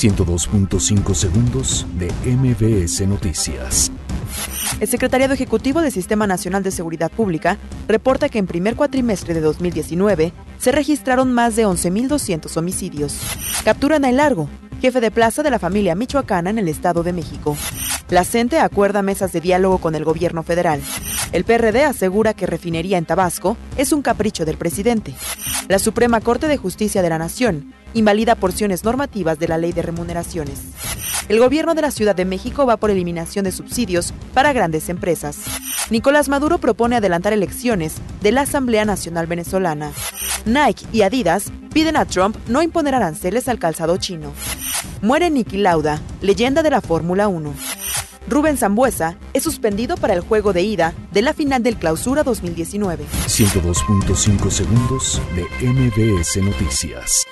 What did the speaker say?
102.5 segundos de MBS Noticias. El Secretariado Ejecutivo del Sistema Nacional de Seguridad Pública reporta que en primer cuatrimestre de 2019 se registraron más de 11.200 homicidios. Capturan a El Largo, jefe de plaza de la familia michoacana en el Estado de México. La CENTE acuerda mesas de diálogo con el gobierno federal. El PRD asegura que refinería en Tabasco es un capricho del presidente. La Suprema Corte de Justicia de la Nación invalida porciones normativas de la ley de remuneraciones. El gobierno de la Ciudad de México va por eliminación de subsidios para grandes empresas. Nicolás Maduro propone adelantar elecciones de la Asamblea Nacional Venezolana. Nike y Adidas piden a Trump no imponer aranceles al calzado chino. Muere Niki Lauda, leyenda de la Fórmula 1. Rubén Zambuesa es suspendido para el juego de ida de la final del Clausura 2019. 102.5 segundos de MBS Noticias.